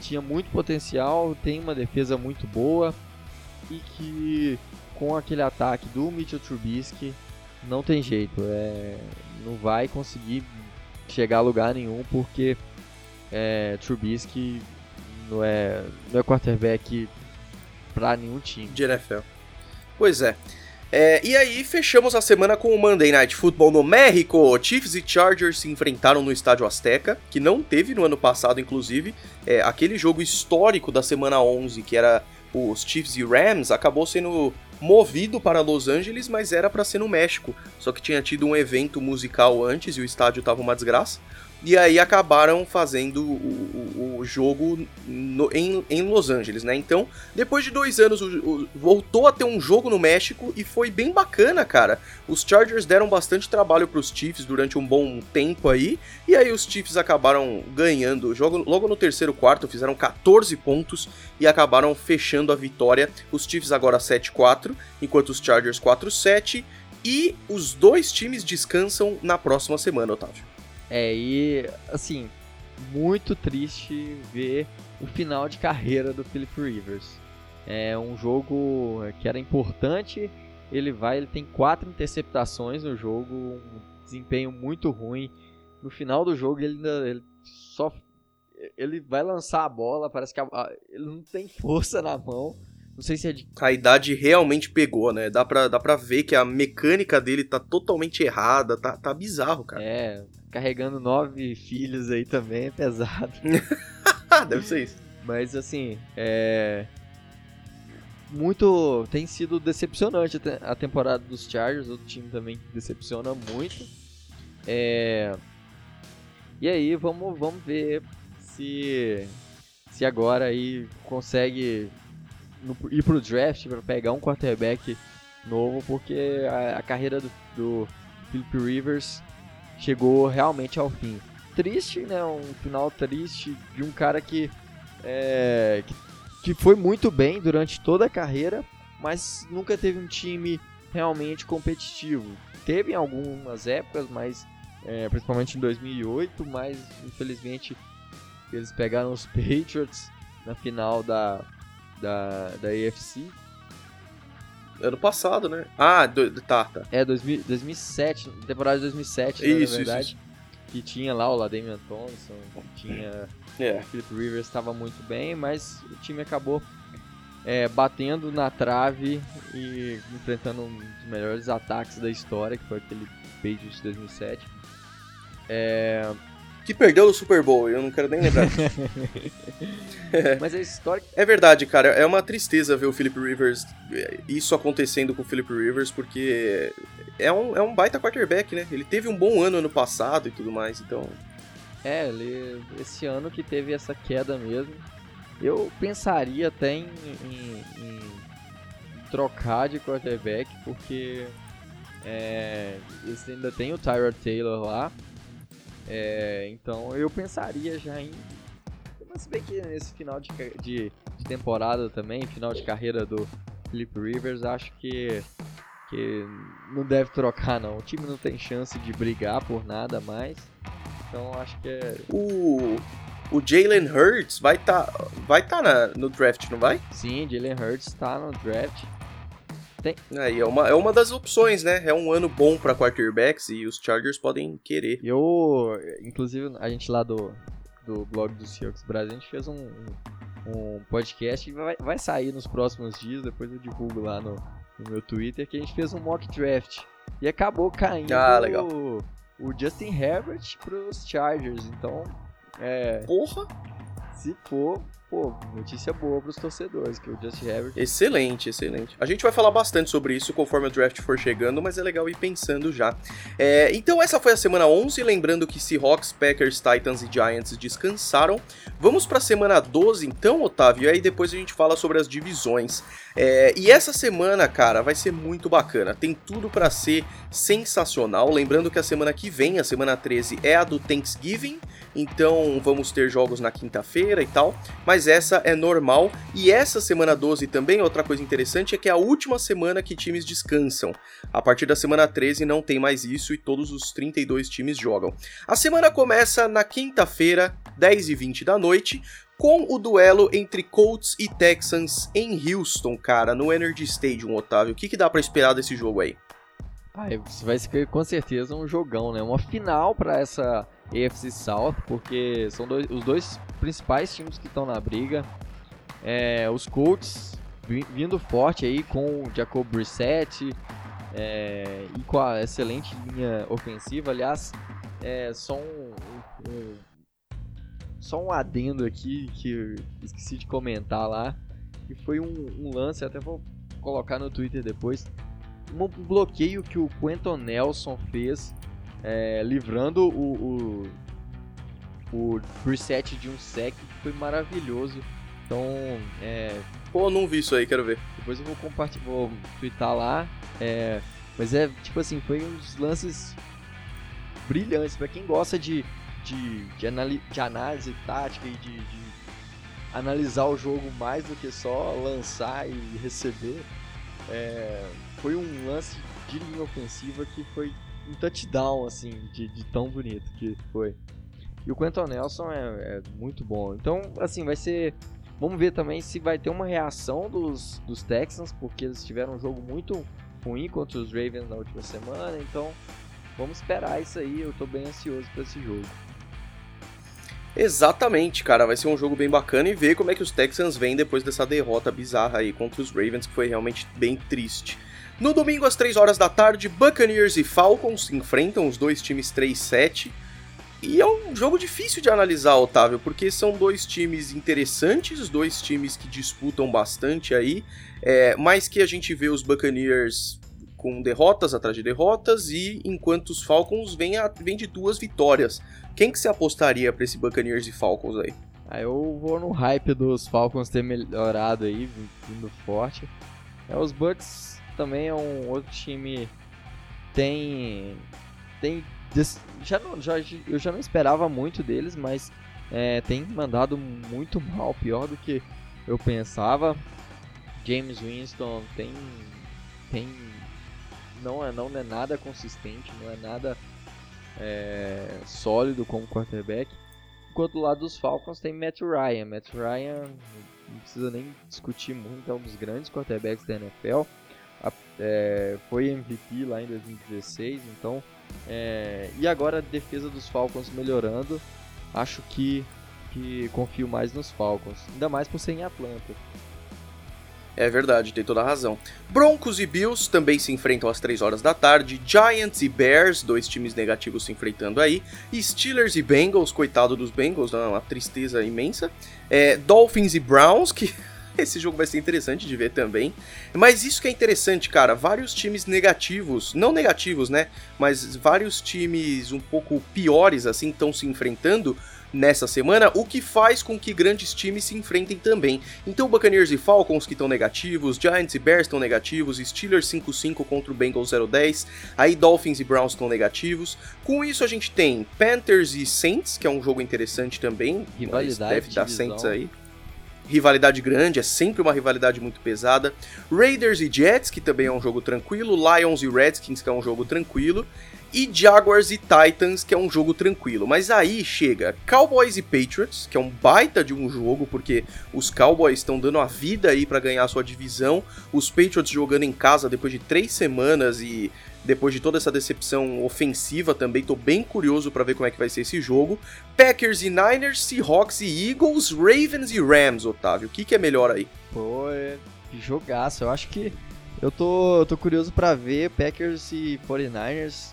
Speaker 2: tinha muito potencial, tem uma defesa muito boa e que com aquele ataque do Mitchell Trubisky não tem jeito, é, não vai conseguir chegar a lugar nenhum porque é, Trubisky não é, não é quarterback para nenhum time.
Speaker 1: De NFL. Pois é. é. E aí, fechamos a semana com o Monday Night Football no México. Chiefs e Chargers se enfrentaram no Estádio Azteca, que não teve no ano passado, inclusive. É, aquele jogo histórico da semana 11, que era os Chiefs e Rams, acabou sendo movido para Los Angeles, mas era para ser no México. Só que tinha tido um evento musical antes e o estádio tava uma desgraça. E aí acabaram fazendo o, o, o jogo no, em, em, Los Angeles, né? Então, depois de dois anos, o, voltou a ter um jogo no México e foi bem bacana, cara. Os Chargers deram bastante trabalho para os Chiefs durante um bom tempo aí, e aí os Chiefs acabaram ganhando o jogo. Logo no terceiro quarto, fizeram 14 pontos e acabaram fechando a vitória. Os Chiefs agora 7-4, enquanto os Chargers 4-7. E os dois times descansam na próxima semana, Otávio.
Speaker 2: É, e assim, muito triste ver o final de carreira do Philip Rivers. É um jogo que era importante, ele vai, ele tem quatro interceptações no jogo, um desempenho muito ruim. No final do jogo ele ainda ele só ele vai lançar a bola, parece que a, ele não tem força na mão. Não sei se é de...
Speaker 1: A idade realmente pegou, né? Dá pra, dá pra ver que a mecânica dele tá totalmente errada, tá, tá bizarro, cara.
Speaker 2: É, carregando nove filhos aí também é pesado.
Speaker 1: Deve ser isso.
Speaker 2: Mas assim, é. Muito. Tem sido decepcionante a temporada dos Chargers, o time também decepciona muito. É. E aí, vamos, vamos ver se. Se agora aí consegue no, ir pro draft para pegar um quarterback novo, porque a, a carreira do, do Philip Rivers chegou realmente ao fim. Triste, né? Um final triste de um cara que, é, que, que foi muito bem durante toda a carreira, mas nunca teve um time realmente competitivo. Teve em algumas épocas, mas é, principalmente em 2008, mas infelizmente eles pegaram os Patriots na final da, da, da AFC.
Speaker 1: Ano passado, né? Ah, do, tá, tá.
Speaker 2: É, 2000, 2007, temporada de 2007, né, isso, na verdade. Isso, isso. Que tinha lá o Ladamian Thompson, tinha... É. O Philip Rivers estava muito bem, mas o time acabou é, batendo na trave e enfrentando um dos melhores ataques da história, que foi aquele Patriots 2007. É,
Speaker 1: que perdeu o Super Bowl, eu não quero nem lembrar.
Speaker 2: Mas é história.
Speaker 1: É verdade, cara. É uma tristeza ver o Philip Rivers, isso acontecendo com o Philip Rivers, porque é um, é um baita quarterback, né? Ele teve um bom ano ano passado e tudo mais, então.
Speaker 2: É, ele, esse ano que teve essa queda mesmo. Eu pensaria até em, em, em trocar de quarterback, porque é, eles ainda tem o Tyrod Taylor lá. É, então eu pensaria já em. Mas bem que nesse final de, de, de, temporada também, final de carreira do Philip Rivers, acho que, que não deve trocar não. O time não tem chance de brigar por nada mais. Então acho que é.
Speaker 1: O, o Jalen Hurts vai estar tá, vai tá no draft, não vai?
Speaker 2: Sim, Jalen Hurts está no draft.
Speaker 1: Tem. É, é uma, é uma das opções, né? É um ano bom para quarterbacks e os Chargers podem querer.
Speaker 2: Eu, inclusive, a gente lá do, do blog do Seahawks Brasil, a gente fez um, um, podcast e vai, vai sair nos próximos dias, depois eu divulgo lá no, no meu Twitter, que a gente fez um mock draft. E acabou caindo
Speaker 1: ah, legal.
Speaker 2: O, o Justin Herbert pros Chargers. Então, é.
Speaker 1: Porra!
Speaker 2: Se for, pô, notícia boa pros torcedores, que o Justin Herbert...
Speaker 1: Excelente, excelente. A gente vai falar bastante sobre isso conforme o draft for chegando, mas é legal ir pensando já. É, então essa foi a semana 11, lembrando que Seahawks, Packers, Titans e Giants descansaram. Vamos pra semana 12 então, Otávio, e aí depois a gente fala sobre as divisões. É, e essa semana, cara, vai ser muito bacana. Tem tudo para ser sensacional. Lembrando que a semana que vem, a semana 13, é a do Thanksgiving. Então vamos ter jogos na quinta-feira e tal. Mas essa é normal. E essa semana 12 também, outra coisa interessante, é que é a última semana que times descansam. A partir da semana 13 não tem mais isso e todos os 32 times jogam. A semana começa na quinta-feira, 10h20 da noite, com o duelo entre Colts e Texans em Houston, cara, no Energy Stadium, Otávio. O que, que dá para esperar desse jogo aí?
Speaker 2: Ah, vai ser com certeza um jogão, né? Uma final para essa AFC South, porque são dois, os dois principais times que estão na briga. É, os Colts vindo forte aí com o Jacob Brissett é, e com a excelente linha ofensiva. Aliás, é, um só um adendo aqui que eu esqueci de comentar lá. E foi um, um lance, até vou colocar no Twitter depois. Um bloqueio que o Quentin Nelson fez, é, livrando o, o, o preset de um sec, que foi maravilhoso. Então, é.
Speaker 1: Pô, não vi isso aí, quero ver.
Speaker 2: Depois eu vou compartilhar, vou twittar lá. É, mas é, tipo assim, foi uns lances brilhantes. para quem gosta de de, de, de análise tática e de, de, analisar o jogo mais do que só lançar e receber. É, foi um lance de linha ofensiva que foi um touchdown, assim, de, de tão bonito que foi. E o Quentin Nelson é, é, muito bom. Então, assim, vai ser. Vamos ver também se vai ter uma reação dos, dos Texans, porque eles tiveram um jogo muito ruim contra os Ravens na última semana. Então, vamos esperar isso aí. Eu tô bem ansioso para esse jogo.
Speaker 1: Exatamente, cara, vai ser um jogo bem bacana e ver como é que os Texans vêm depois dessa derrota bizarra aí contra os Ravens, que foi realmente bem triste. No domingo, às 3 horas da tarde, Buccaneers e Falcons enfrentam, os dois times 3-7. E é um jogo difícil de analisar, Otávio, porque são dois times interessantes, dois times que disputam bastante aí, é, mas que a gente vê os Buccaneers com derrotas atrás de derrotas e enquanto os Falcons vêm, a, vêm de duas vitórias. Quem que você apostaria para esse Buccaneers e Falcons aí?
Speaker 2: Ah, eu vou no hype dos Falcons ter melhorado aí, vindo forte. É, os Bucks também é um outro time tem tem já não, já, eu já não esperava muito deles, mas é, tem mandado muito mal, pior do que eu pensava. James Winston tem tem não é, não é nada consistente, não é nada é, sólido como quarterback. Enquanto do lado dos Falcons tem Matt Ryan. Matt Ryan não precisa nem discutir muito, é um dos grandes quarterbacks da NFL. É, foi MVP lá em 2016, então. É, e agora a defesa dos Falcons melhorando. Acho que, que confio mais nos Falcons, ainda mais por ser em Atlanta.
Speaker 1: É verdade, tem toda a razão. Broncos e Bills também se enfrentam às 3 horas da tarde. Giants e Bears, dois times negativos se enfrentando aí. Steelers e Bengals, coitado dos Bengals, uma tristeza imensa. É, Dolphins e Browns, que esse jogo vai ser interessante de ver também. Mas isso que é interessante, cara, vários times negativos, não negativos, né? Mas vários times um pouco piores assim estão se enfrentando nessa semana, o que faz com que grandes times se enfrentem também. Então, Buccaneers e Falcons que estão negativos, Giants e Bears estão negativos, Steelers 5-5 contra o Bengals 0-10, aí Dolphins e Browns estão negativos. Com isso, a gente tem Panthers e Saints, que é um jogo interessante também.
Speaker 2: Rivalidade.
Speaker 1: Deve dar Saints aí rivalidade grande, é sempre uma rivalidade muito pesada. Raiders e Jets, que também é um jogo tranquilo. Lions e Redskins, que é um jogo tranquilo e Jaguars e Titans, que é um jogo tranquilo. Mas aí chega Cowboys e Patriots, que é um baita de um jogo, porque os Cowboys estão dando a vida aí para ganhar a sua divisão. Os Patriots jogando em casa depois de três semanas e depois de toda essa decepção ofensiva também, tô bem curioso para ver como é que vai ser esse jogo. Packers e Niners, Seahawks e Eagles, Ravens e Rams, Otávio. O que, que é melhor aí?
Speaker 2: Pô, é jogaço. Eu acho que eu tô, eu tô curioso para ver Packers e 49ers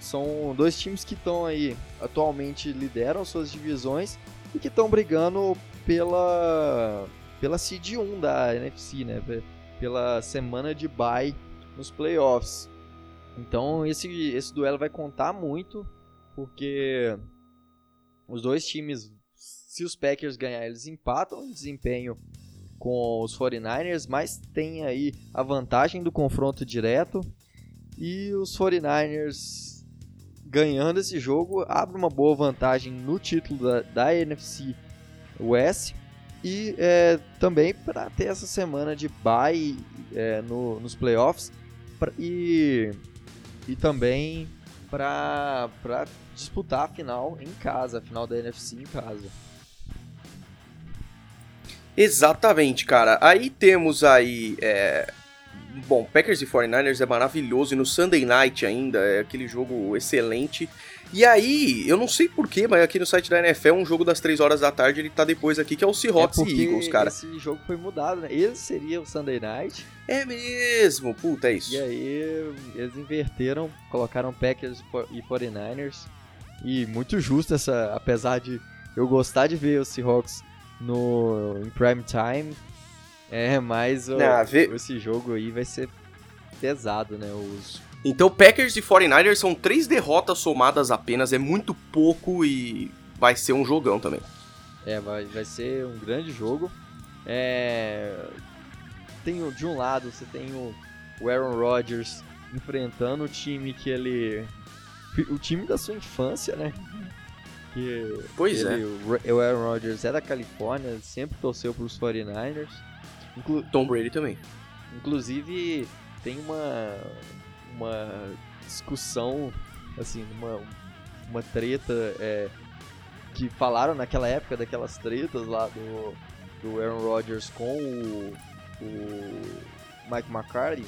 Speaker 2: são dois times que estão aí atualmente lideram suas divisões e que estão brigando pela pela seed 1 da NFC, né? Pela semana de bye nos playoffs. Então esse, esse duelo vai contar muito, porque os dois times, se os Packers ganhar, eles empatam em desempenho com os 49ers, mas tem aí a vantagem do confronto direto. E os 49ers ganhando esse jogo abre uma boa vantagem no título da, da NFC West. E é, também para ter essa semana de bye é, no, nos playoffs pra, e, e também para disputar a final em casa, a final da NFC em casa.
Speaker 1: Exatamente, cara. Aí temos aí. É... Bom, Packers e 49ers é maravilhoso e no Sunday Night ainda, é aquele jogo excelente. E aí, eu não sei porquê, mas aqui no site da NFL, um jogo das 3 horas da tarde, ele tá depois aqui, que é o Seahawks
Speaker 2: é
Speaker 1: e Eagles, cara.
Speaker 2: Esse jogo foi mudado, né? Esse seria o Sunday Night.
Speaker 1: É mesmo, puta, é isso.
Speaker 2: E aí, eles inverteram, colocaram Packers e 49ers. E muito justo essa, apesar de eu gostar de ver os Seahawks no em prime time, é, mas o, Não, vê... esse jogo aí vai ser pesado, né? Os
Speaker 1: então Packers e 49ers são três derrotas somadas apenas, é muito pouco e vai ser um jogão também.
Speaker 2: É, vai, vai ser um grande jogo. É... Tem, de um lado você tem o, o Aaron Rodgers enfrentando o time que ele. O time da sua infância, né? Que
Speaker 1: pois
Speaker 2: ele,
Speaker 1: é.
Speaker 2: O Aaron Rodgers é da Califórnia, sempre torceu para os 49ers.
Speaker 1: Inclu Tom Brady também.
Speaker 2: Inclusive, tem uma, uma discussão, assim, uma, uma treta é, que falaram naquela época daquelas tretas lá do, do Aaron Rodgers com o, o Mike McCarthy,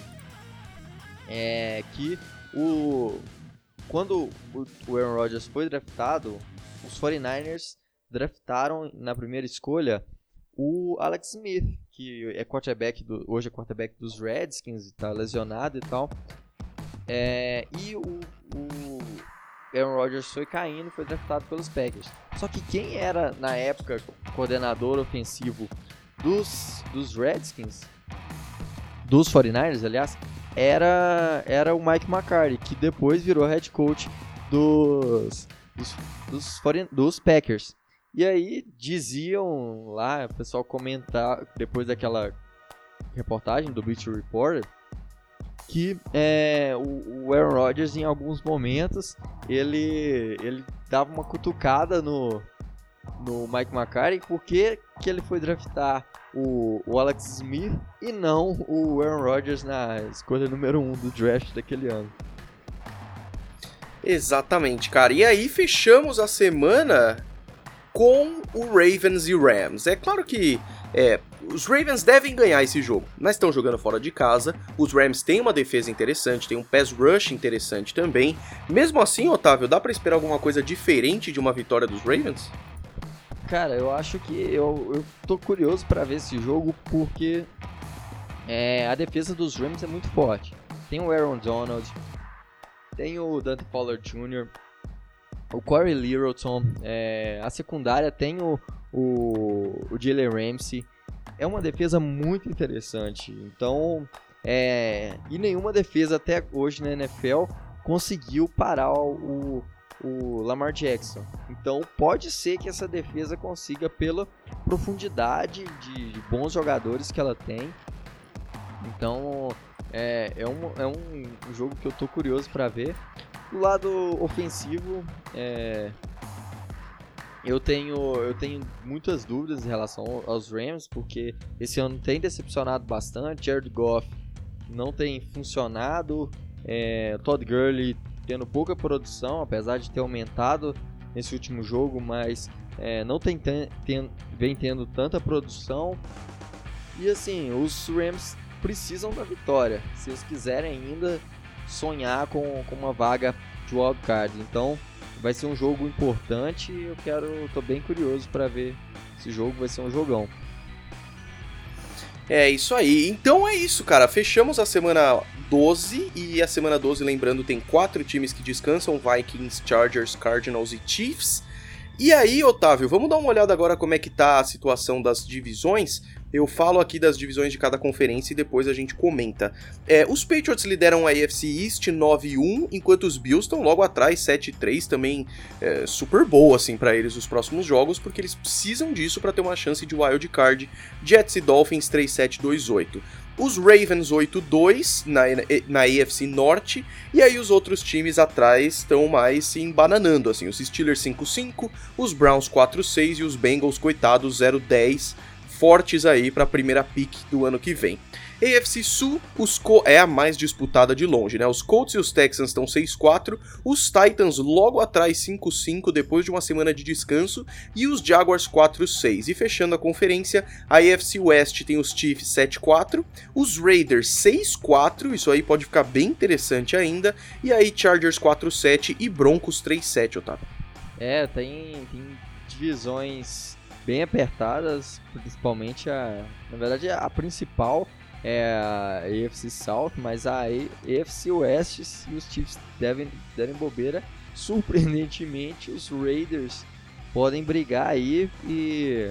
Speaker 2: é que o quando o Aaron Rodgers foi draftado, os 49ers draftaram na primeira escolha o Alex Smith, que é quarterback do, hoje é quarterback dos Redskins, está lesionado e tal. É, e o, o Aaron Rodgers foi caindo, foi draftado pelos Packers. Só que quem era na época coordenador ofensivo dos, dos Redskins, dos 49ers, aliás, era, era o Mike McCarthy, que depois virou head coach dos, dos, dos, dos Packers. E aí diziam lá, o pessoal comentar depois daquela reportagem do Bleacher Reporter, que é, o, Aaron Rodgers em alguns momentos ele ele dava uma cutucada no no Mike McCarthy porque que ele foi draftar o, o Alex Smith e não o Aaron Rodgers na escolha número 1 um do draft daquele ano.
Speaker 1: Exatamente, cara. E aí fechamos a semana com o Ravens e Rams. É claro que é, os Ravens devem ganhar esse jogo, mas estão jogando fora de casa. Os Rams têm uma defesa interessante, tem um pass rush interessante também. Mesmo assim, Otávio, dá para esperar alguma coisa diferente de uma vitória dos Ravens?
Speaker 2: Cara, eu acho que eu, eu tô curioso para ver esse jogo porque é, a defesa dos Rams é muito forte. Tem o Aaron Donald, tem o Dante Pollard Jr., o Corey Littleton, é, a secundária tem o, o, o Jalen Ramsey. É uma defesa muito interessante. Então, é, e nenhuma defesa até hoje na NFL conseguiu parar o, o Lamar Jackson. Então, pode ser que essa defesa consiga, pela profundidade de, de bons jogadores que ela tem. Então, é, é, um, é um jogo que eu tô curioso para ver. Do lado ofensivo, é, eu tenho, eu tenho muitas dúvidas em relação aos Rams, porque esse ano tem decepcionado bastante. Jared Goff não tem funcionado. É, Todd Gurley tendo pouca produção, apesar de ter aumentado nesse último jogo, mas é, não tem, ten, vem tendo tanta produção. E assim, os Rams precisam da vitória, se eles quiserem ainda sonhar com, com uma vaga de wildcard. Então vai ser um jogo importante e eu quero, tô bem curioso para ver esse jogo, vai ser um jogão.
Speaker 1: É isso aí. Então é isso, cara. Fechamos a semana 12 e a semana 12, lembrando, tem quatro times que descansam: Vikings, Chargers, Cardinals e Chiefs. E aí, Otávio, vamos dar uma olhada agora como é que tá a situação das divisões. Eu falo aqui das divisões de cada conferência e depois a gente comenta. É, os Patriots lideram a AFC East 9-1, enquanto os Bills estão logo atrás 7-3, também é, super boa assim para eles os próximos jogos, porque eles precisam disso para ter uma chance de wild card. Jets e Dolphins 3-7-2-8 os Ravens 8-2 na, na AFC Norte, e aí os outros times atrás estão mais se embananando, assim, os Steelers 5-5, os Browns 4-6 e os Bengals, coitados, 0-10, fortes aí para a primeira pick do ano que vem. AFC Sul é a mais disputada de longe, né? Os Colts e os Texans estão 6-4, os Titans logo atrás 5-5 depois de uma semana de descanso e os Jaguars 4-6. E fechando a conferência, a AFC West tem os Chiefs 7-4, os Raiders 6-4, isso aí pode ficar bem interessante ainda, e aí Chargers 4-7 e Broncos 3-7, Otávio.
Speaker 2: É, tem, tem divisões bem apertadas, principalmente a. Na verdade, a principal é a AFC South, mas a AFC West e os Chiefs devem, devem bobeira. Surpreendentemente, os Raiders podem brigar aí e.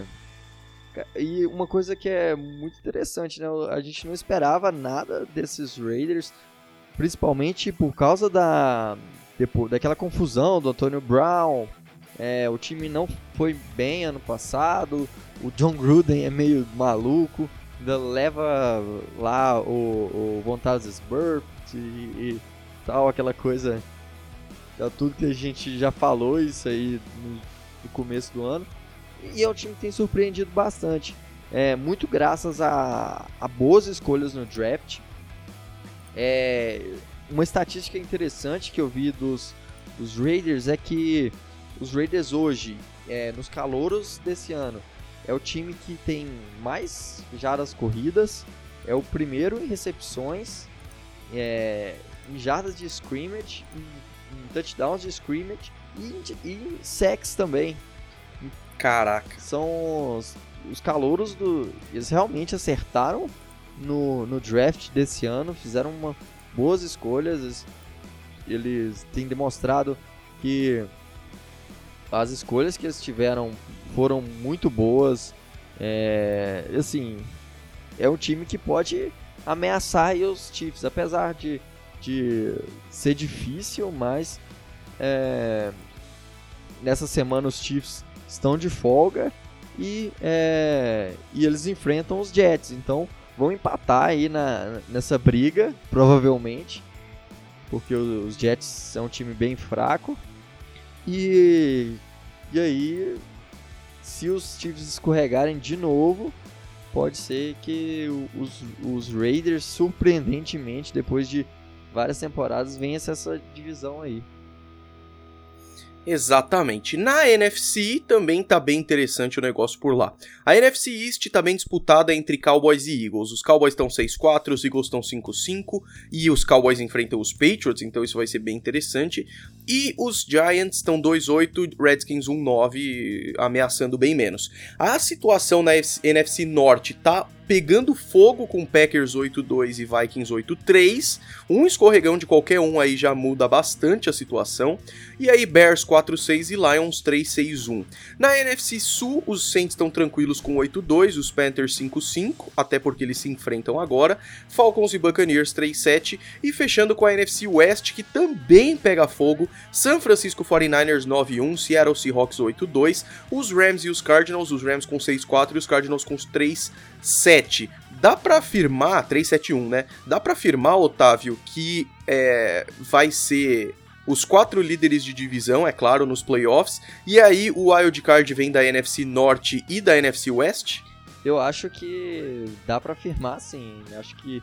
Speaker 2: E uma coisa que é muito interessante, né? A gente não esperava nada desses Raiders, principalmente por causa da depois, daquela confusão do Antonio Brown, é, o time não foi bem ano passado. O John Gruden é meio maluco. Ainda leva lá o, o Vontazes Burp e, e, tal, aquela coisa. É tudo que a gente já falou isso aí no, no começo do ano. E é um time que tem surpreendido bastante. É, muito graças a, a boas escolhas no draft. É, uma estatística interessante que eu vi dos, dos Raiders é que os Raiders hoje, é, nos calouros desse ano, é o time que tem mais jardas corridas, é o primeiro em recepções, é, em jardas de scrimmage, em, em touchdowns de scrimmage e, e em sacks também.
Speaker 1: Caraca.
Speaker 2: São os, os calouros do. Eles realmente acertaram no, no draft desse ano, fizeram uma, boas escolhas. Eles, eles têm demonstrado que as escolhas que eles tiveram foram muito boas. É, assim, é um time que pode ameaçar os Chiefs, apesar de, de ser difícil, mas é, nessa semana os Chiefs estão de folga e, é, e eles enfrentam os Jets, então vão empatar aí na, nessa briga, provavelmente, porque os Jets são um time bem fraco e, e aí, se os Chiefs escorregarem de novo, pode ser que os, os Raiders, surpreendentemente, depois de várias temporadas, vençam essa divisão aí.
Speaker 1: Exatamente. Na NFC também tá bem interessante o negócio por lá. A NFC East tá bem disputada entre Cowboys e Eagles. Os Cowboys estão 6-4, os Eagles estão 5-5 e os Cowboys enfrentam os Patriots, então isso vai ser bem interessante. E os Giants estão 2-8, Redskins 1-9, ameaçando bem menos. A situação na NFC Norte tá pegando fogo com Packers 8-2 e Vikings 8-3. Um escorregão de qualquer um aí já muda bastante a situação. E aí Bears 4-6 e Lions 3-6-1. Na NFC Sul, os Saints estão tranquilos com 8-2, os Panthers 5-5, até porque eles se enfrentam agora. Falcons e Buccaneers 3-7 e fechando com a NFC West que também pega fogo, San Francisco 49ers 9-1, Seattle Seahawks 8-2, os Rams e os Cardinals, os Rams com 6-4 e os Cardinals com 3 7. Dá para afirmar, 371, né? Dá para afirmar, Otávio, que é, vai ser os quatro líderes de divisão, é claro, nos playoffs, e aí o wild card vem da NFC Norte e da NFC West?
Speaker 2: Eu acho que dá para afirmar, sim. Acho que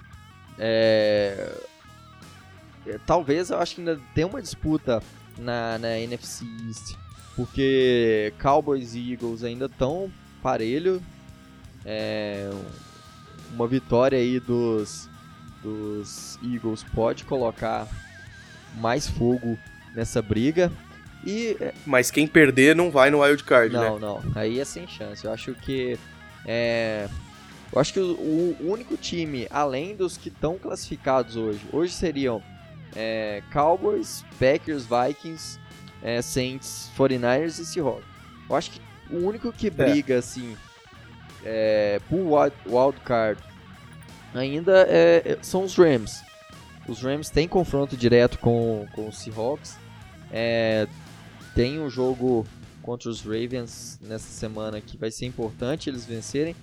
Speaker 2: é... é... talvez eu acho que ainda tem uma disputa na, na NFC East, porque Cowboys e Eagles ainda estão parelho, é, uma vitória aí dos, dos Eagles pode colocar mais fogo nessa briga. E,
Speaker 1: é, Mas quem perder não vai no wild card,
Speaker 2: não,
Speaker 1: né?
Speaker 2: Não, não. Aí é sem chance. Eu acho que é, eu acho que o, o, único time, além dos que estão classificados hoje, hoje seriam é, Cowboys, Packers, Vikings, é, Saints, 49ers e Seahawks. Eu acho que o único que briga, é. assim, é, por wild, wild card ainda é, é, são os Rams. Os Rams têm confronto direto com, com os Seahawks. Tem um jogo contra os Ravens nessa semana que vai ser importante eles vencerem.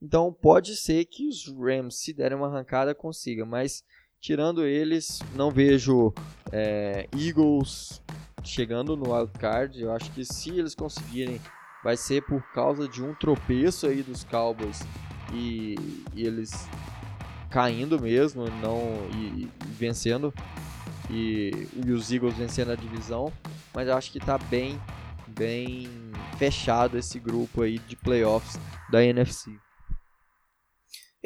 Speaker 2: Então pode ser que os Rams, se derem uma arrancada, consigam. Mas tirando eles, não vejo é, Eagles chegando no wild card. Eu acho que se eles conseguirem, vai ser por causa de um tropeço aí dos Cowboys e, e eles caindo mesmo, não e, e vencendo e, e, os Eagles vencendo a divisão. Mas eu acho que está bem, bem fechado esse grupo aí de playoffs da NFC.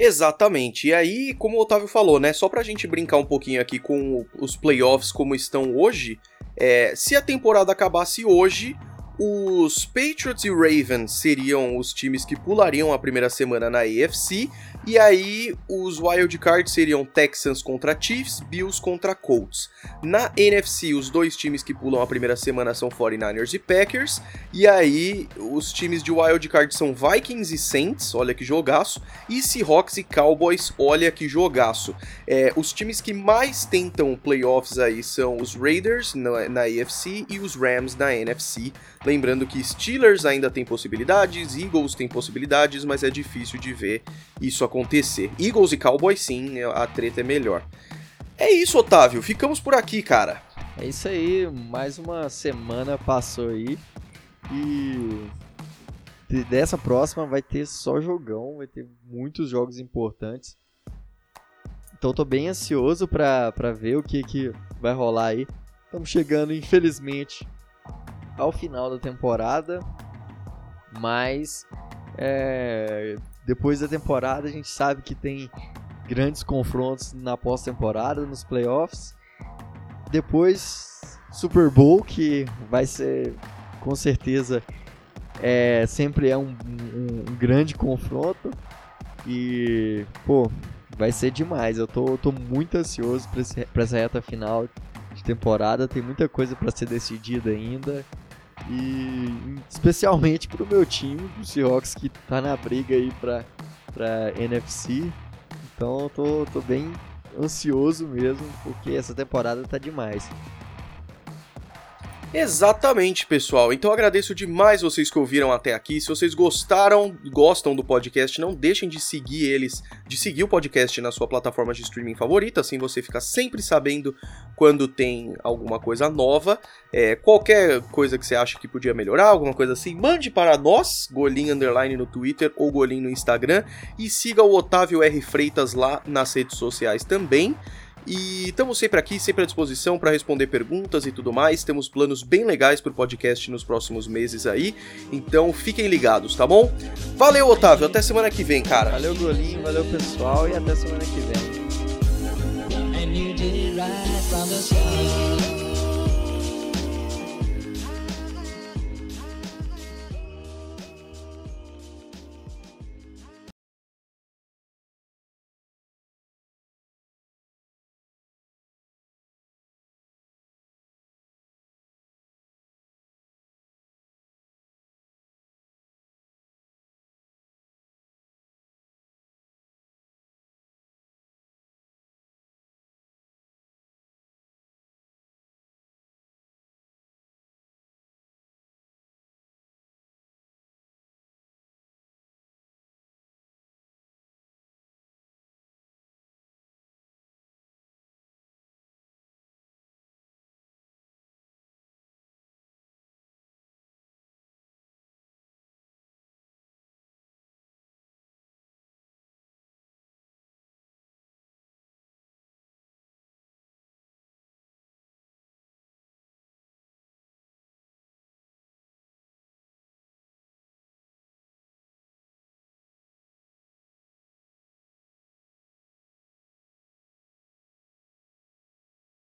Speaker 1: Exatamente. E aí, como o Otávio falou, né? Só pra gente brincar um pouquinho aqui com os playoffs como estão hoje, é, se a temporada acabasse hoje, os Patriots e Ravens seriam os times que pulariam a primeira semana na AFC, e aí os wild cards seriam Texans contra Chiefs, Bills contra Colts. Na NFC, os dois times que pulam a primeira semana são 49ers e Packers, e aí os times de wild card são Vikings e Saints, olha que jogaço, e Seahawks e Cowboys, olha que jogaço. É, os times que mais tentam playoffs aí são os Raiders na, na AFC e os Rams na NFC. Lembrando que Steelers ainda tem possibilidades, Eagles tem possibilidades, mas é difícil de ver isso acontecer. Eagles e Cowboys sim, a treta é melhor. É isso, Otávio. Ficamos por aqui, cara.
Speaker 2: É isso aí. Mais uma semana passou aí. E dessa próxima vai ter só jogão, vai ter muitos jogos importantes. Então tô bem ansioso pra, pra ver o que, que vai rolar aí. Estamos chegando, infelizmente, ao final da temporada, mas é, depois da temporada a gente sabe que tem grandes confrontos na pós-temporada, nos playoffs. Depois Super Bowl, que vai ser com certeza é, sempre é um, um, um grande confronto. E, pô, vai ser demais. Eu tô, tô muito ansioso para essa reta final de temporada. Tem muita coisa para ser decidida ainda. E especialmente pro meu time, o Seahawks, que tá na briga aí pra, pra NFC. Então eu tô, tô bem ansioso mesmo, porque essa temporada tá demais.
Speaker 1: Exatamente, pessoal. Então agradeço demais vocês que ouviram até aqui. Se vocês gostaram, gostam do podcast, não deixem de seguir eles, de seguir o podcast na sua plataforma de streaming favorita, assim você fica sempre sabendo quando tem alguma coisa nova. É, qualquer coisa que você acha que podia melhorar, alguma coisa assim, mande para nós, Golim Underline no Twitter ou Golim no Instagram, e siga o Otávio R. Freitas lá nas redes sociais também. E estamos sempre aqui, sempre à disposição para responder perguntas e tudo mais. Temos planos bem legais para o podcast nos próximos meses aí. Então fiquem ligados, tá bom? Valeu, Otávio. Até semana que vem, cara.
Speaker 2: Valeu, Golinho. Valeu, pessoal. E até semana que vem.